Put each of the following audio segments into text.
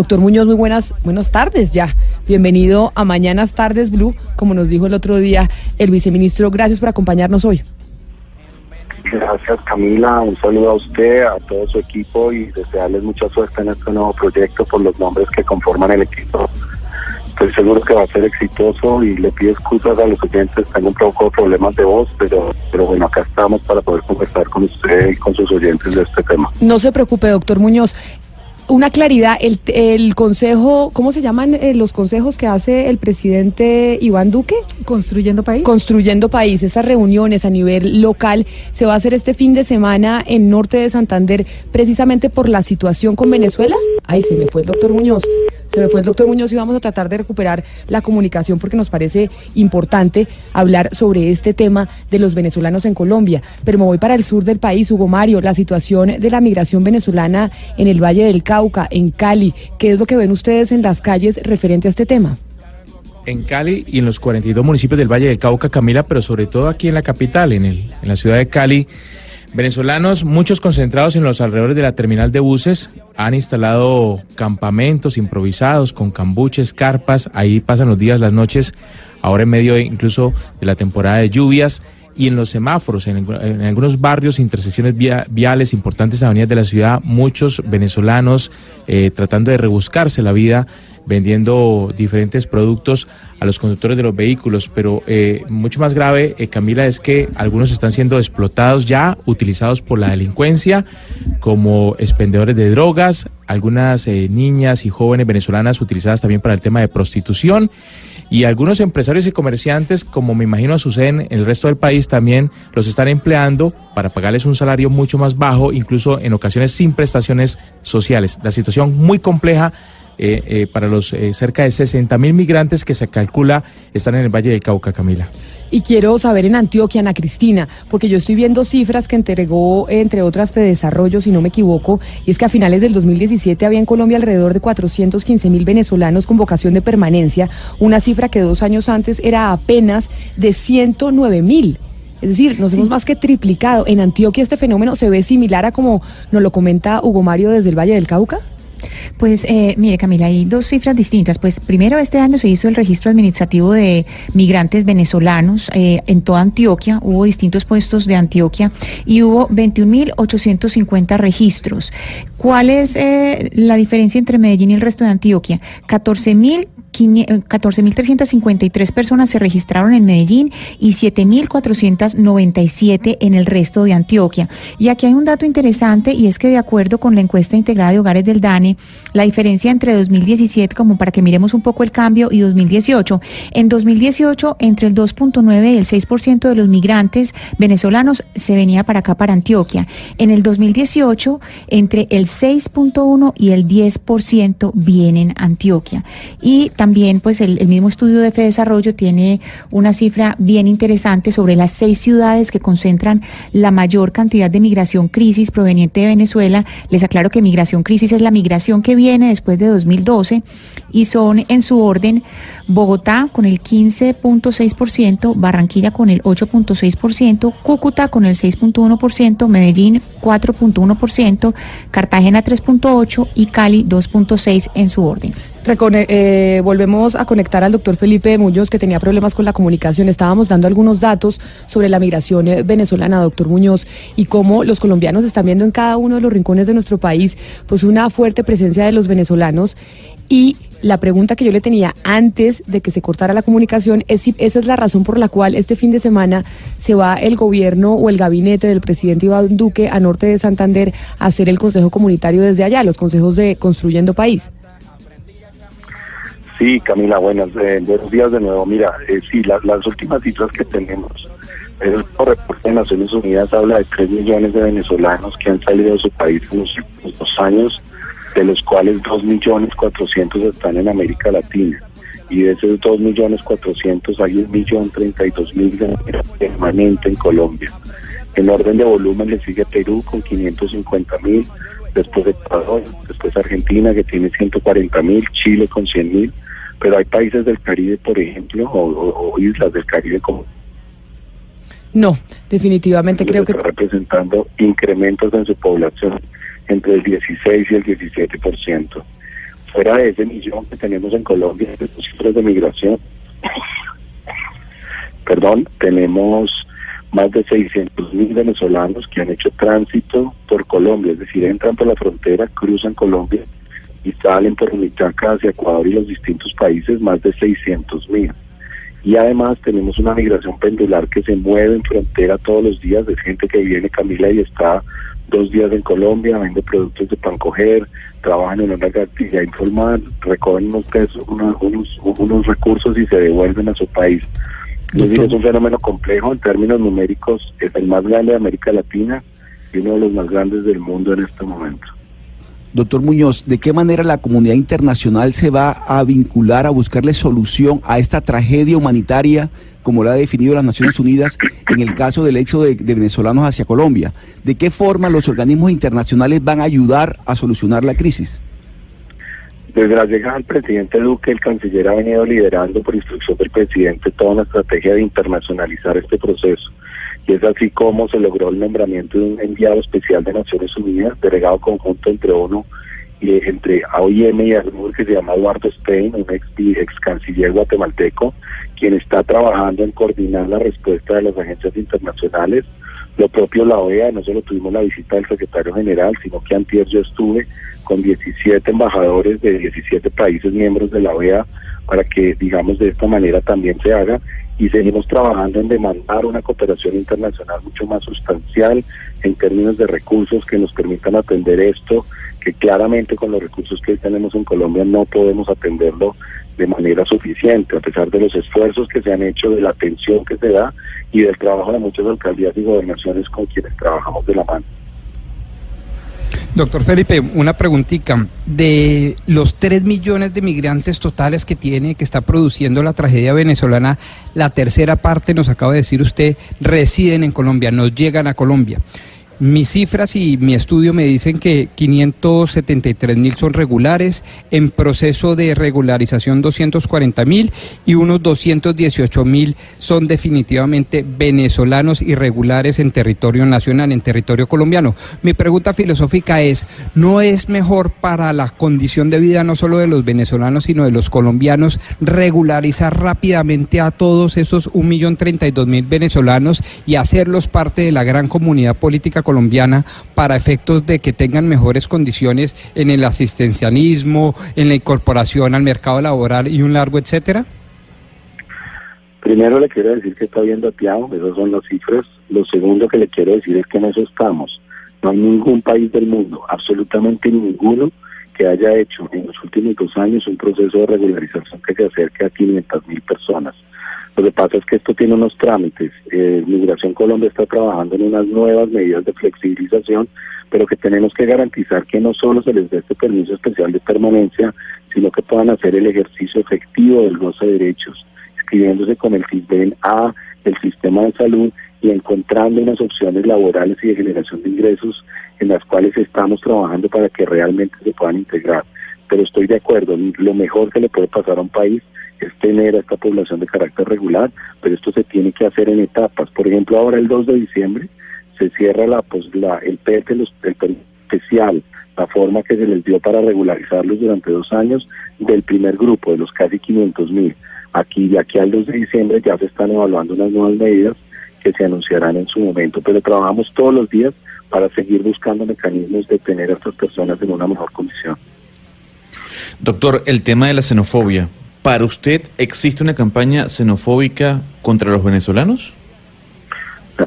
Doctor Muñoz, muy buenas, buenas tardes ya. Bienvenido a Mañanas Tardes Blue, como nos dijo el otro día el viceministro. Gracias por acompañarnos hoy. Gracias Camila, un saludo a usted, a todo su equipo y desearles mucha suerte en este nuevo proyecto por los nombres que conforman el equipo. Estoy seguro que va a ser exitoso y le pido excusas a los oyentes, tengo un poco de problemas de voz, pero, pero bueno, acá estamos para poder conversar con usted y con sus oyentes de este tema. No se preocupe, doctor Muñoz una claridad, el, el consejo, ¿cómo se llaman eh, los consejos que hace el presidente Iván Duque? Construyendo país. Construyendo país, esas reuniones a nivel local se va a hacer este fin de semana en norte de Santander precisamente por la situación con Venezuela. Ay, se me fue el doctor Muñoz. Se me fue el doctor Muñoz y vamos a tratar de recuperar la comunicación porque nos parece importante hablar sobre este tema de los venezolanos en Colombia. Pero me voy para el sur del país, Hugo Mario, la situación de la migración venezolana en el Valle del Cauca, en Cali. ¿Qué es lo que ven ustedes en las calles referente a este tema? en Cali y en los 42 municipios del Valle del Cauca, Camila, pero sobre todo aquí en la capital, en, la ciudad de Cali. Venezolanos, muchos concentrados en los alrededores de la terminal de buses, han instalado campamentos improvisados con cambuches, carpas, ahí pasan los días, las noches, ahora en medio incluso de la temporada de lluvias y en los semáforos, en, algunos barrios, intersecciones viales, importantes avenidas de la ciudad, muchos venezolanos eh, tratando de rebuscarse la vida vendiendo diferentes productos a los conductores de los vehículos, pero eh, mucho más grave, eh, Camila, es que algunos están siendo explotados ya, utilizados por la delincuencia como expendedores de drogas, algunas eh, niñas y jóvenes venezolanas utilizadas también para el tema de prostitución y algunos empresarios y comerciantes, como me imagino suceden en el resto del país, también los están empleando para pagarles un salario mucho más bajo, incluso en ocasiones sin prestaciones sociales. La situación muy compleja eh, eh, para los eh, cerca de 60 mil migrantes que se calcula están en el Valle del Cauca, Camila. Y quiero saber en Antioquia, Ana Cristina, porque yo estoy viendo cifras que entregó, entre otras, de Desarrollo, si no me equivoco, y es que a finales del 2017 había en Colombia alrededor de 415 mil venezolanos con vocación de permanencia, una cifra que dos años antes era apenas de 109 mil. Es decir, nos hemos más que triplicado. ¿En Antioquia este fenómeno se ve similar a como nos lo comenta Hugo Mario desde el Valle del Cauca? Pues eh, mire Camila, hay dos cifras distintas. Pues primero este año se hizo el registro administrativo de migrantes venezolanos eh, en toda Antioquia, hubo distintos puestos de Antioquia y hubo 21.850 registros. ¿Cuál es eh, la diferencia entre Medellín y el resto de Antioquia? 14.000 14.353 personas se registraron en Medellín y 7.497 en el resto de Antioquia. Y aquí hay un dato interesante y es que de acuerdo con la encuesta integrada de hogares del DANE, la diferencia entre 2017, como para que miremos un poco el cambio, y 2018, en 2018 entre el 2.9 y el 6% de los migrantes venezolanos se venía para acá, para Antioquia. En el 2018, entre el 6.1 y el 10% vienen a Antioquia. Y también, pues el, mismo estudio de Desarrollo tiene una cifra bien interesante sobre las seis ciudades que concentran la mayor cantidad de migración crisis proveniente de Venezuela. Les aclaro que migración crisis es la migración que viene después de 2012 y son en su orden Bogotá con el 15.6%, Barranquilla con el 8.6%, Cúcuta con el 6.1%, Medellín 4.1%, Cartagena 3.8% y Cali 2.6% en su orden. Eh, volvemos a conectar al doctor Felipe Muñoz, que tenía problemas con la comunicación. Estábamos dando algunos datos sobre la migración eh, venezolana, doctor Muñoz, y cómo los colombianos están viendo en cada uno de los rincones de nuestro país pues una fuerte presencia de los venezolanos. Y la pregunta que yo le tenía antes de que se cortara la comunicación es si esa es la razón por la cual este fin de semana se va el gobierno o el gabinete del presidente Iván Duque a norte de Santander a hacer el consejo comunitario desde allá, los consejos de Construyendo País. Sí, Camila, buenas, eh, buenos días de nuevo. Mira, eh, sí, las últimas cifras que tenemos, el reporte de Naciones Unidas habla de 3 millones de venezolanos que han salido de su país en los últimos dos años, de los cuales 2 millones 400 están en América Latina. Y de esos 2 millones 400 hay un millón 32 mil permanente en Colombia. En orden de volumen le sigue Perú con 550 mil, después Ecuador, después Argentina que tiene 140 mil, Chile con 100 mil pero hay países del Caribe, por ejemplo, o, islas del Caribe como... No, definitivamente creo que... Representando incrementos en su población entre el 16 y el 17%. Fuera de ese millón que tenemos en Colombia de cifras de migración, perdón, tenemos más de 600 mil venezolanos que han hecho tránsito por Colombia, es decir, entran por la frontera, cruzan Colombia y salen por Unitaca hacia Ecuador y los distintos países, más de 600 mil. Y además tenemos una migración pendular que se mueve en frontera todos los días, de gente que viene, Camila, y está dos días en Colombia, vende productos de pan coger, trabajan en una actividad informal, recogen unos, pesos, unos, unos recursos y se devuelven a su país. Es decir, es un fenómeno complejo en términos numéricos, es el más grande de América Latina y uno de los más grandes del mundo en este momento. Doctor Muñoz, ¿de qué manera la comunidad internacional se va a vincular a buscarle solución a esta tragedia humanitaria, como la ha definido las Naciones Unidas en el caso del éxodo de, venezolanos hacia Colombia? ¿De qué forma los organismos internacionales van a ayudar a solucionar la crisis? Desde la llegada del presidente Duque, el canciller ha venido liderando por instrucción del presidente toda una estrategia de internacionalizar este proceso. Y es así como se logró el nombramiento de un enviado especial de Naciones Unidas, delegado conjunto entre ONU y entre AOIM y ASMUR, que se llama Eduardo Stein, un ex, ex canciller guatemalteco, quien está trabajando en coordinar la respuesta de las agencias internacionales. Lo propio la OEA, no solo tuvimos la visita del secretario general, sino que antes yo estuve con 17 embajadores de 17 países miembros de la OEA para que, digamos, de esta manera también se haga y seguimos trabajando en demandar una cooperación internacional mucho más sustancial en términos de recursos que nos permitan atender esto, que claramente con los recursos que tenemos en Colombia no podemos atenderlo de manera suficiente, a pesar de los esfuerzos que se han hecho, de la atención que se da y del trabajo de muchas alcaldías y gobernaciones con quienes trabajamos de la mano. Doctor Felipe, una preguntita. De los 3 millones de migrantes totales que tiene, que está produciendo la tragedia venezolana, la tercera parte, nos acaba de decir usted, residen en Colombia, nos llegan a Colombia. Mis cifras y mi estudio me dicen que 573 mil son regulares, en proceso de regularización 240 mil y unos 218 mil son definitivamente venezolanos irregulares en territorio nacional, en territorio colombiano. Mi pregunta filosófica es, ¿no es mejor para la condición de vida no solo de los venezolanos, sino de los colombianos regularizar rápidamente a todos esos 1.032.000 venezolanos y hacerlos parte de la gran comunidad política colombiana para efectos de que tengan mejores condiciones en el asistencialismo, en la incorporación al mercado laboral y un largo etcétera? Primero le quiero decir que está viendo Tiago, esas son las cifras. Lo segundo que le quiero decir es que en eso estamos. No hay ningún país del mundo, absolutamente ninguno, que haya hecho en los últimos dos años un proceso de regularización que se acerque a 500 mil personas. Lo que pasa es que esto tiene unos trámites. Eh, Migración Colombia está trabajando en unas nuevas medidas de flexibilización, pero que tenemos que garantizar que no solo se les dé este permiso especial de permanencia, sino que puedan hacer el ejercicio efectivo del goce de derechos, inscribiéndose con el CISBEN A, el sistema de salud y encontrando unas opciones laborales y de generación de ingresos en las cuales estamos trabajando para que realmente se puedan integrar. Pero estoy de acuerdo, lo mejor que le puede pasar a un país es tener a esta población de carácter regular, pero esto se tiene que hacer en etapas. Por ejemplo, ahora el 2 de diciembre se cierra la, pues, la el PET, el, el especial, la forma que se les dio para regularizarlos durante dos años del primer grupo, de los casi 500 mil. Aquí, de aquí al 2 de diciembre ya se están evaluando unas nuevas medidas que se anunciarán en su momento, pero trabajamos todos los días para seguir buscando mecanismos de tener a estas personas en una mejor condición. Doctor, el tema de la xenofobia, ¿para usted existe una campaña xenofóbica contra los venezolanos?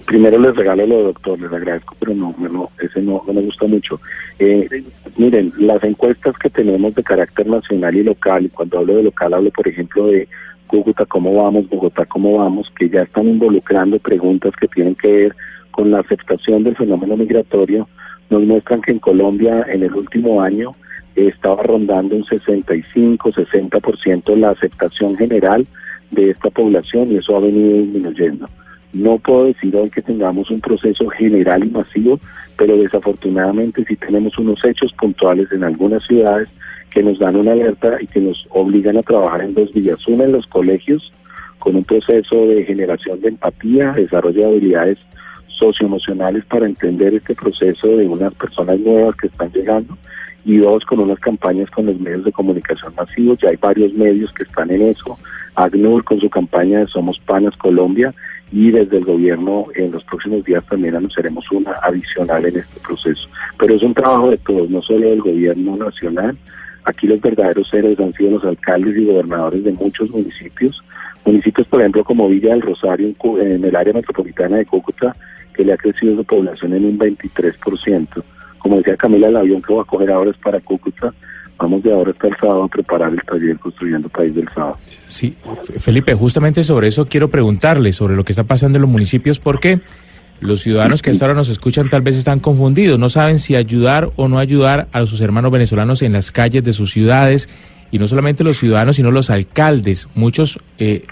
Primero les regalo lo doctor, les agradezco, pero no, no ese no, no me gusta mucho. Eh, miren, las encuestas que tenemos de carácter nacional y local, y cuando hablo de local hablo, por ejemplo, de Cúcuta, cómo vamos, Bogotá, cómo vamos, que ya están involucrando preguntas que tienen que ver con la aceptación del fenómeno migratorio, nos muestran que en Colombia en el último año eh, estaba rondando un 65-60% la aceptación general de esta población y eso ha venido disminuyendo. No puedo decir hoy que tengamos un proceso general y masivo, pero desafortunadamente sí tenemos unos hechos puntuales en algunas ciudades que nos dan una alerta y que nos obligan a trabajar en dos vías. Una en los colegios, con un proceso de generación de empatía, desarrollo de habilidades socioemocionales para entender este proceso de unas personas nuevas que están llegando y dos, con unas campañas con los medios de comunicación masivos. Ya hay varios medios que están en eso. ACNUR con su campaña de Somos Panas Colombia y desde el gobierno en los próximos días también anunciaremos una adicional en este proceso. Pero es un trabajo de todos, no solo del gobierno nacional. Aquí los verdaderos héroes han sido los alcaldes y gobernadores de muchos municipios. Municipios, por ejemplo, como Villa del Rosario en, el área metropolitana de Cúcuta, que le ha crecido su población en un 23%. Como decía Camila, el avión que va a coger ahora es para Cúcuta. Vamos de ahora hasta el sábado a preparar el taller Construyendo País del Sábado. Sí, Felipe, justamente sobre eso quiero preguntarle, sobre lo que está pasando en los municipios, porque los ciudadanos que hasta ahora nos escuchan tal vez están confundidos, no saben si ayudar o no ayudar a sus hermanos venezolanos en las calles de sus ciudades, y no solamente los ciudadanos, sino los alcaldes. Muchos eh,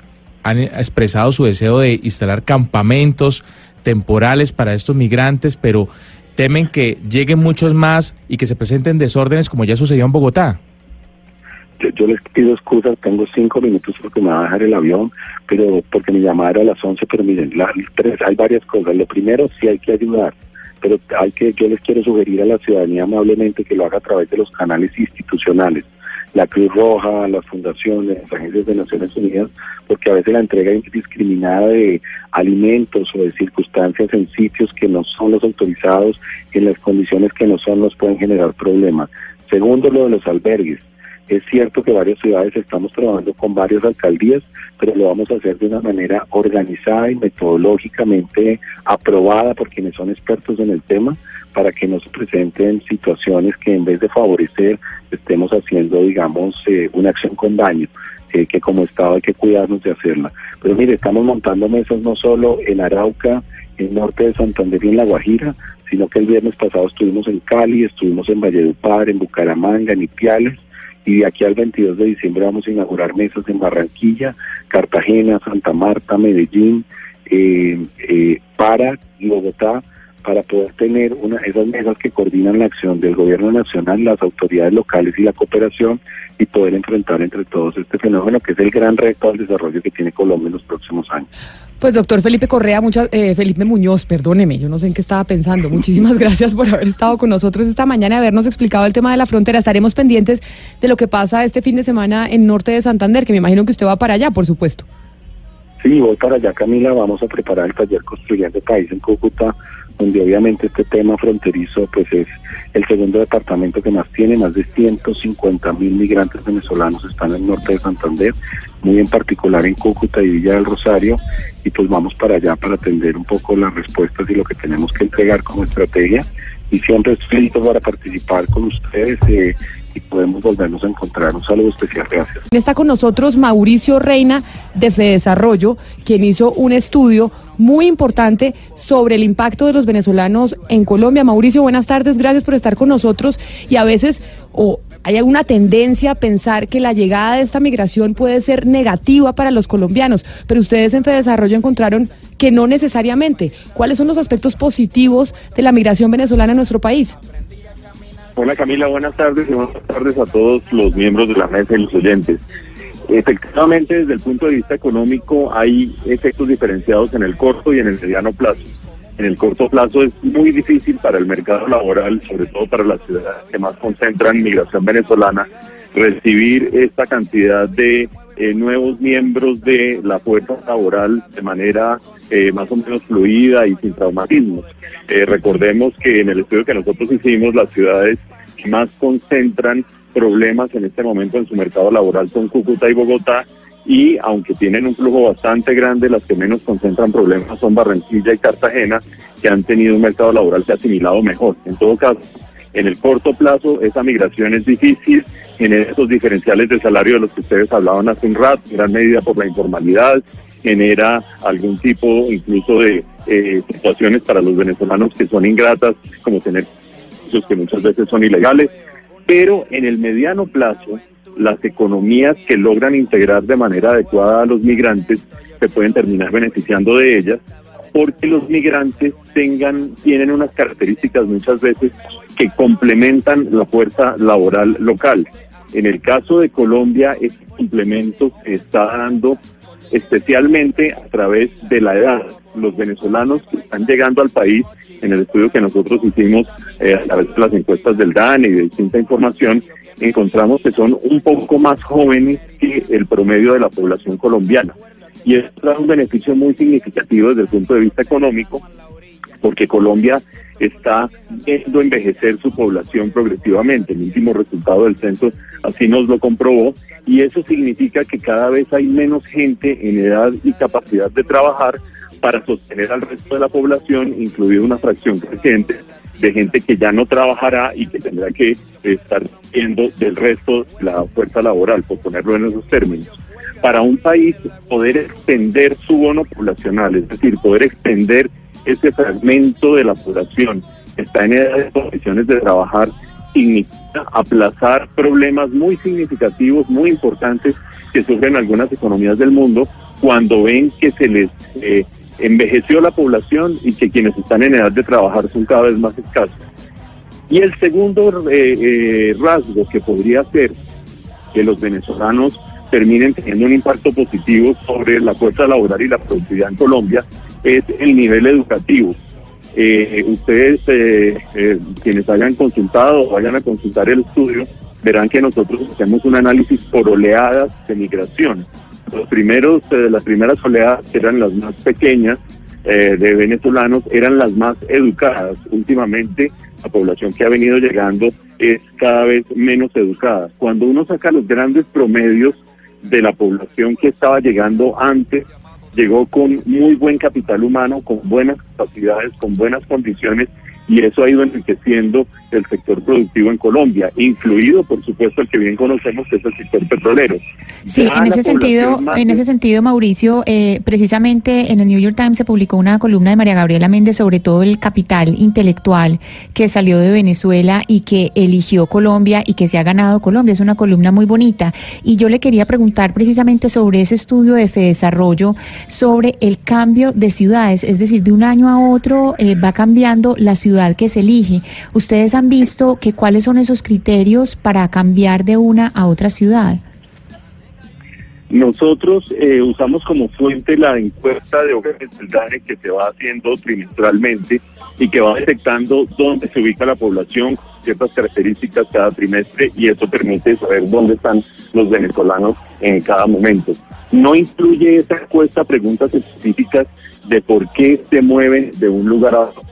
han expresado su deseo de instalar campamentos temporales para estos migrantes, pero temen que lleguen muchos más y que se presenten desórdenes como ya sucedió en Bogotá. Yo, les pido excusas, tengo cinco minutos porque me va a dejar el avión, pero porque mi llamada era a las once, pero miren, la, tres, hay varias cosas. Lo primero, sí hay que ayudar, pero hay que, yo les quiero sugerir a la ciudadanía amablemente que lo haga a través de los canales institucionales la Cruz Roja, las fundaciones, las agencias de Naciones Unidas, porque a veces la entrega indiscriminada de alimentos o de circunstancias en sitios que no son los autorizados, en las condiciones que no son, nos pueden generar problemas. Segundo, lo de los albergues. Es cierto que varias ciudades estamos trabajando con varias alcaldías, pero lo vamos a hacer de una manera organizada y metodológicamente aprobada por quienes son expertos en el tema para que no se presenten situaciones que en vez de favorecer estemos haciendo, digamos, eh, una acción con daño, que como Estado hay que cuidarnos de hacerla. Pero mire, estamos montando mesas no solo en Arauca, en norte de Santander y en La Guajira, sino que el viernes pasado estuvimos en Cali, estuvimos en Valledupar, en Bucaramanga, en Ipiales, y de aquí al 22 de diciembre vamos a inaugurar mesas en Barranquilla, Cartagena, Santa Marta, Medellín, eh, eh, para Bogotá, para poder tener una, esas mesas que coordinan la acción del gobierno nacional, las autoridades locales y la cooperación y poder enfrentar entre todos este fenómeno que es el gran reto al desarrollo que tiene Colombia en los próximos años. Pues doctor Felipe Correa, muchas, eh, Felipe Muñoz, perdóneme, yo no sé en qué estaba pensando. Muchísimas gracias por haber estado con nosotros esta mañana y habernos explicado el tema de la frontera. Estaremos pendientes de lo que pasa este fin de semana en norte de Santander, que me imagino que usted va para allá, por supuesto. Sí, voy para allá, Camila. Vamos a preparar el taller Construyendo País en Cúcuta donde obviamente este tema fronterizo pues es el segundo departamento que más tiene, más de 150 mil migrantes venezolanos están en el norte de Santander, muy en particular en Cúcuta y Villa del Rosario, y pues vamos para allá para atender un poco las respuestas y lo que tenemos que entregar como estrategia, y siempre estoy listo para participar con ustedes. Eh, y podemos volvernos a encontrar. Un saludo especial, gracias. Está con nosotros Mauricio Reina de Fedesarrollo, quien hizo un estudio muy importante sobre el impacto de los venezolanos en Colombia. Mauricio, buenas tardes, gracias por estar con nosotros y a veces o hay alguna tendencia a pensar que la llegada de esta migración puede ser negativa para los colombianos, pero ustedes en Fedesarrollo encontraron que no necesariamente. ¿Cuáles son los aspectos positivos de la migración venezolana en nuestro país? Hola Camila, buenas tardes y buenas tardes a todos los miembros de la mesa y los oyentes. Efectivamente, desde el punto de vista económico hay efectos diferenciados en el corto y en el mediano plazo. En el corto plazo es muy difícil para el mercado laboral, sobre todo para las ciudades que más concentran migración venezolana, recibir esta cantidad de eh, nuevos miembros de la fuerza laboral de manera eh, más o menos fluida y sin traumatismos. Eh, recordemos que en el estudio que nosotros hicimos, las ciudades que más concentran problemas en este momento en su mercado laboral son Cúcuta y Bogotá y aunque tienen un flujo bastante grande, las que menos concentran problemas son Barranquilla y Cartagena, que han tenido un mercado laboral que ha asimilado mejor. En todo caso, en el corto plazo esa migración es difícil, genera esos diferenciales de salario de los que ustedes hablaban hace un rato, gran medida por la informalidad, genera algún tipo incluso de eh, situaciones para los venezolanos que son ingratas, como tener que muchas veces son ilegales, pero en el mediano plazo, las economías que logran integrar de manera adecuada a los migrantes se pueden terminar beneficiando de ellas porque los migrantes tengan tienen unas características muchas veces que complementan la fuerza laboral local. En el caso de Colombia, este complemento se está dando especialmente a través de la edad. Los venezolanos que están llegando al país, en el estudio que nosotros hicimos eh, a través de las encuestas del DAN y de distinta información, encontramos que son un poco más jóvenes que el promedio de la población colombiana. Y esto da un beneficio muy significativo desde el punto de vista económico, porque Colombia está viendo envejecer su población progresivamente. El último resultado del censo así nos lo comprobó y eso significa que cada vez hay menos gente en edad y capacidad de trabajar para sostener al resto de la población, incluida una fracción creciente de gente que ya no trabajará y que tendrá que estar viendo del resto la fuerza laboral, por ponerlo en esos términos. Para un país poder extender su bono poblacional, es decir, poder extender ese fragmento de la población que está en edad de condiciones de trabajar, significa aplazar problemas muy significativos, muy importantes que sufren algunas economías del mundo cuando ven que se les eh, envejeció la población y que quienes están en edad de trabajar son cada vez más escasos. Y el segundo eh, eh, rasgo que podría ser que los venezolanos terminen teniendo un impacto positivo sobre la fuerza laboral y la productividad en Colombia es el nivel educativo. Eh, ustedes, eh, eh, quienes hayan consultado o vayan a consultar el estudio, verán que nosotros hacemos un análisis por oleadas de migración. Los primeros, las primeras oleadas eran las más pequeñas de venezolanos, eran las más educadas. Últimamente, la población que ha venido llegando es cada vez menos educada. Cuando uno saca los grandes promedios de la población que estaba llegando antes llegó con muy buen capital humano, con buenas capacidades, con buenas condiciones y eso ha ido enriqueciendo el sector productivo en Colombia, incluido, por supuesto, el que bien conocemos, que es el sector petrolero. Sí, en ese sentido, en ese sentido, Mauricio, eh, precisamente en el New York Times se publicó una columna de María Gabriela Méndez sobre todo el capital intelectual que salió de Venezuela y que eligió Colombia y que se ha ganado Colombia. Es una columna muy bonita. Y yo le quería preguntar precisamente sobre ese estudio de Desarrollo, sobre el cambio de ciudades, es decir, de un año a otro eh, va cambiando la ciudad que se elige. ¿Ustedes han visto que cuáles son esos criterios para cambiar de una a otra ciudad? Nosotros eh, usamos como fuente la encuesta de hogares del que se va haciendo trimestralmente y que va detectando dónde se ubica la población, ciertas características cada trimestre y eso permite saber dónde están los venezolanos en cada momento. No incluye esa encuesta preguntas específicas de por qué se mueven de un lugar a otro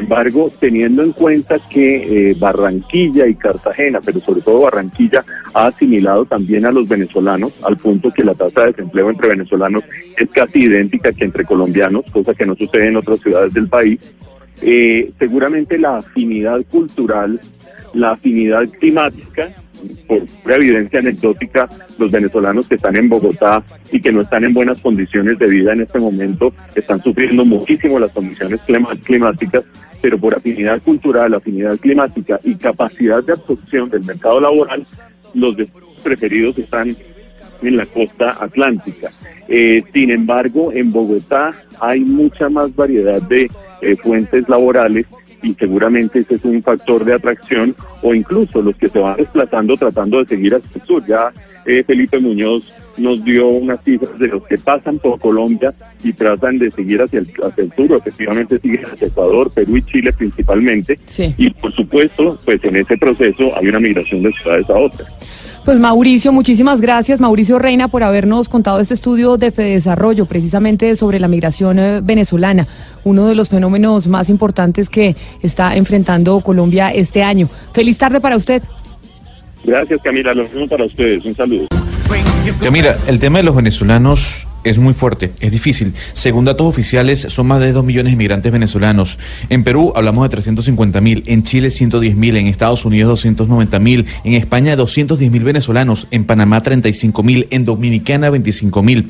embargo, teniendo en cuenta que eh, Barranquilla y Cartagena, pero sobre todo Barranquilla, ha asimilado también a los venezolanos, al punto que la tasa de desempleo entre venezolanos es casi idéntica que entre colombianos, cosa que no sucede en otras ciudades del país, eh, seguramente la afinidad cultural, la afinidad climática por evidencia anecdótica, los venezolanos que están en Bogotá y que no están en buenas condiciones de vida en este momento están sufriendo muchísimo las condiciones climáticas, pero por afinidad cultural, afinidad climática y capacidad de absorción del mercado laboral, los preferidos están en la costa atlántica. Eh, sin embargo, en Bogotá hay mucha más variedad de eh, fuentes laborales y seguramente ese es un factor de atracción o incluso los que se van desplazando tratando de seguir hacia el sur. Ya eh, Felipe Muñoz nos dio unas cifras de los que pasan por Colombia y tratan de seguir hacia el, hacia el sur, efectivamente siguen hacia Ecuador, Perú y Chile principalmente. Y por supuesto, pues en ese proceso hay una migración de ciudades a otras. Pues Mauricio, muchísimas gracias, Mauricio Reina, por habernos contado este estudio de Desarrollo, precisamente sobre la migración eh, venezolana, uno de los fenómenos más importantes que está enfrentando Colombia este año. Feliz tarde para usted. Gracias, Camila. Lo mismo para ustedes. Un saludo. Camila, el tema de los venezolanos es muy fuerte, es difícil. Según datos oficiales, son más de 2 millones de inmigrantes venezolanos. En Perú hablamos de 350 mil, en Chile 110 mil, en Estados Unidos 290 mil, en España 210 mil venezolanos, en Panamá 35 mil, en Dominicana 25 mil.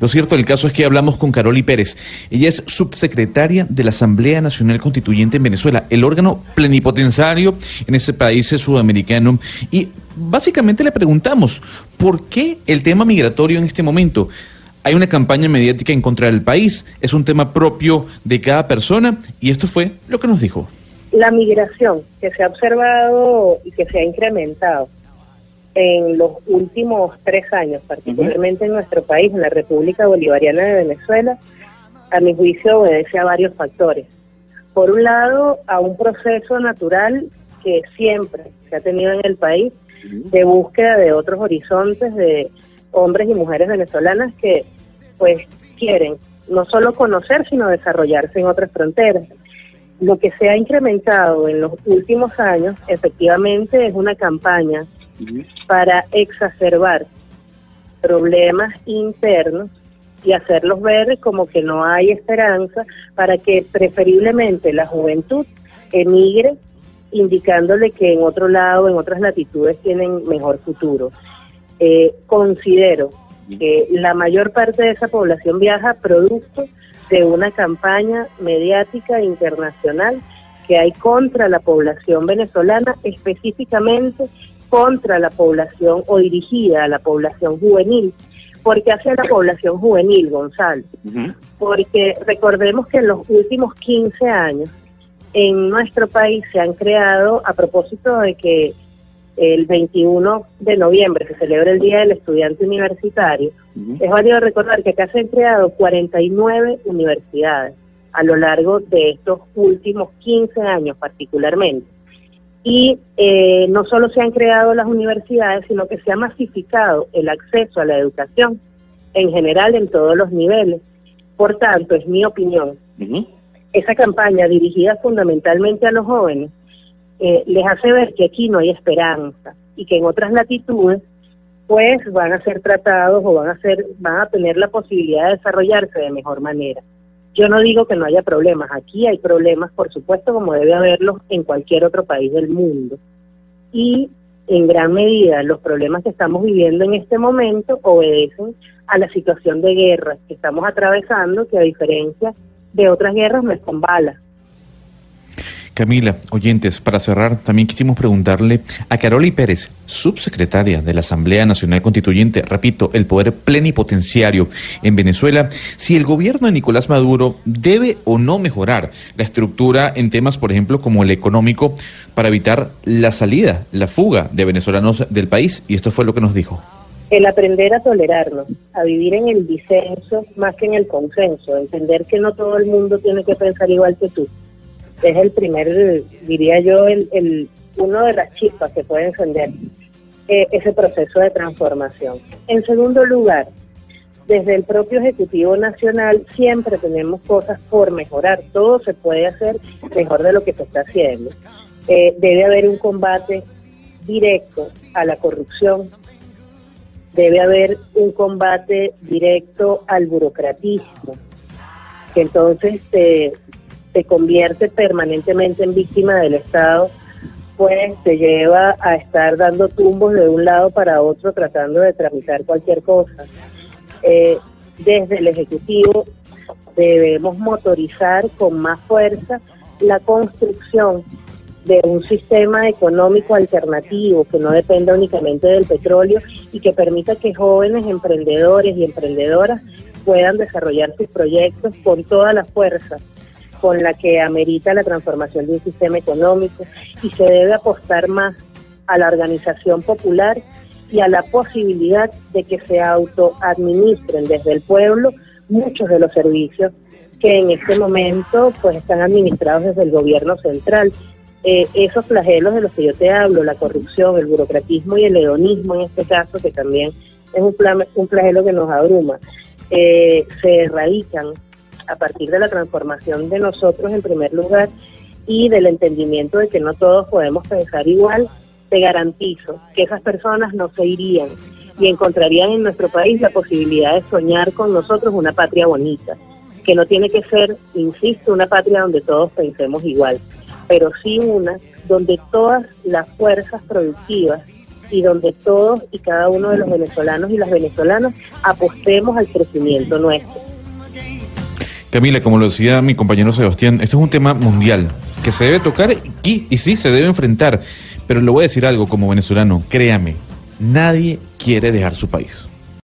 Lo cierto del caso es que hablamos con Caroli Pérez. Ella es subsecretaria de la Asamblea Nacional Constituyente en Venezuela, el órgano plenipotenciario en ese país sudamericano. Y básicamente le preguntamos, ¿por qué el tema migratorio en este momento? Hay una campaña mediática en contra del país, es un tema propio de cada persona y esto fue lo que nos dijo. La migración que se ha observado y que se ha incrementado en los últimos tres años, particularmente en nuestro país, en la República Bolivariana de Venezuela, a mi juicio obedece a varios factores. Por un lado, a un proceso natural que siempre se ha tenido en el país de búsqueda de otros horizontes de hombres y mujeres venezolanas que pues quieren no solo conocer, sino desarrollarse en otras fronteras. Lo que se ha incrementado en los últimos años, efectivamente, es una campaña para exacerbar problemas internos y hacerlos ver como que no hay esperanza para que preferiblemente la juventud emigre indicándole que en otro lado, en otras latitudes tienen mejor futuro. Eh, considero que la mayor parte de esa población viaja producto de una campaña mediática internacional que hay contra la población venezolana, específicamente contra la población o dirigida a la población juvenil. porque hacia la población juvenil, Gonzalo? Porque recordemos que en los últimos 15 años en nuestro país se han creado, a propósito de que el 21 de noviembre se celebra el Día del Estudiante Universitario, es válido recordar que acá se han creado 49 universidades a lo largo de estos últimos 15 años particularmente. Y eh, no solo se han creado las universidades, sino que se ha masificado el acceso a la educación en general en todos los niveles. Por tanto, es mi opinión, esa campaña dirigida fundamentalmente a los jóvenes eh, les hace ver que aquí no hay esperanza y que en otras latitudes pues van a ser tratados o van a ser van a tener la posibilidad de desarrollarse de mejor manera. Yo no digo que no haya problemas, aquí hay problemas, por supuesto, como debe haberlos en cualquier otro país del mundo. Y en gran medida los problemas que estamos viviendo en este momento obedecen a la situación de guerra que estamos atravesando, que a diferencia de otras guerras no es con balas. Camila, oyentes, para cerrar, también quisimos preguntarle a Caroli Pérez, subsecretaria de la Asamblea Nacional Constituyente, repito, el poder plenipotenciario en Venezuela, si el gobierno de Nicolás Maduro debe o no mejorar la estructura en temas, por ejemplo, como el económico, para evitar la salida, la fuga de venezolanos del país. Y esto fue lo que nos dijo. El aprender a tolerarnos, a vivir en el disenso más que en el consenso, entender que no todo el mundo tiene que pensar igual que tú es el primer, diría yo, el, el uno de las chispas que puede encender eh, ese proceso de transformación. En segundo lugar, desde el propio Ejecutivo Nacional siempre tenemos cosas por mejorar, todo se puede hacer mejor de lo que se está haciendo. Eh, debe haber un combate directo a la corrupción, debe haber un combate directo al burocratismo, que entonces se se convierte permanentemente en víctima del Estado, pues te lleva a estar dando tumbos de un lado para otro tratando de tramitar cualquier cosa. Eh, desde el Ejecutivo debemos motorizar con más fuerza la construcción de un sistema económico alternativo que no dependa únicamente del petróleo y que permita que jóvenes emprendedores y emprendedoras puedan desarrollar sus proyectos con toda la fuerza con la que amerita la transformación de un sistema económico y se debe apostar más a la organización popular y a la posibilidad de que se autoadministren desde el pueblo muchos de los servicios que en este momento pues están administrados desde el gobierno central. Eh, esos flagelos de los que yo te hablo, la corrupción, el burocratismo y el hedonismo en este caso, que también es un, un flagelo que nos abruma, eh, se erradican a partir de la transformación de nosotros en primer lugar y del entendimiento de que no todos podemos pensar igual, te garantizo que esas personas no se irían y encontrarían en nuestro país la posibilidad de soñar con nosotros una patria bonita, que no tiene que ser, insisto, una patria donde todos pensemos igual, pero sí una donde todas las fuerzas productivas y donde todos y cada uno de los venezolanos y las venezolanas apostemos al crecimiento nuestro. Camila, como lo decía mi compañero Sebastián, esto es un tema mundial que se debe tocar y, y sí, se debe enfrentar. Pero le voy a decir algo como venezolano, créame, nadie quiere dejar su país.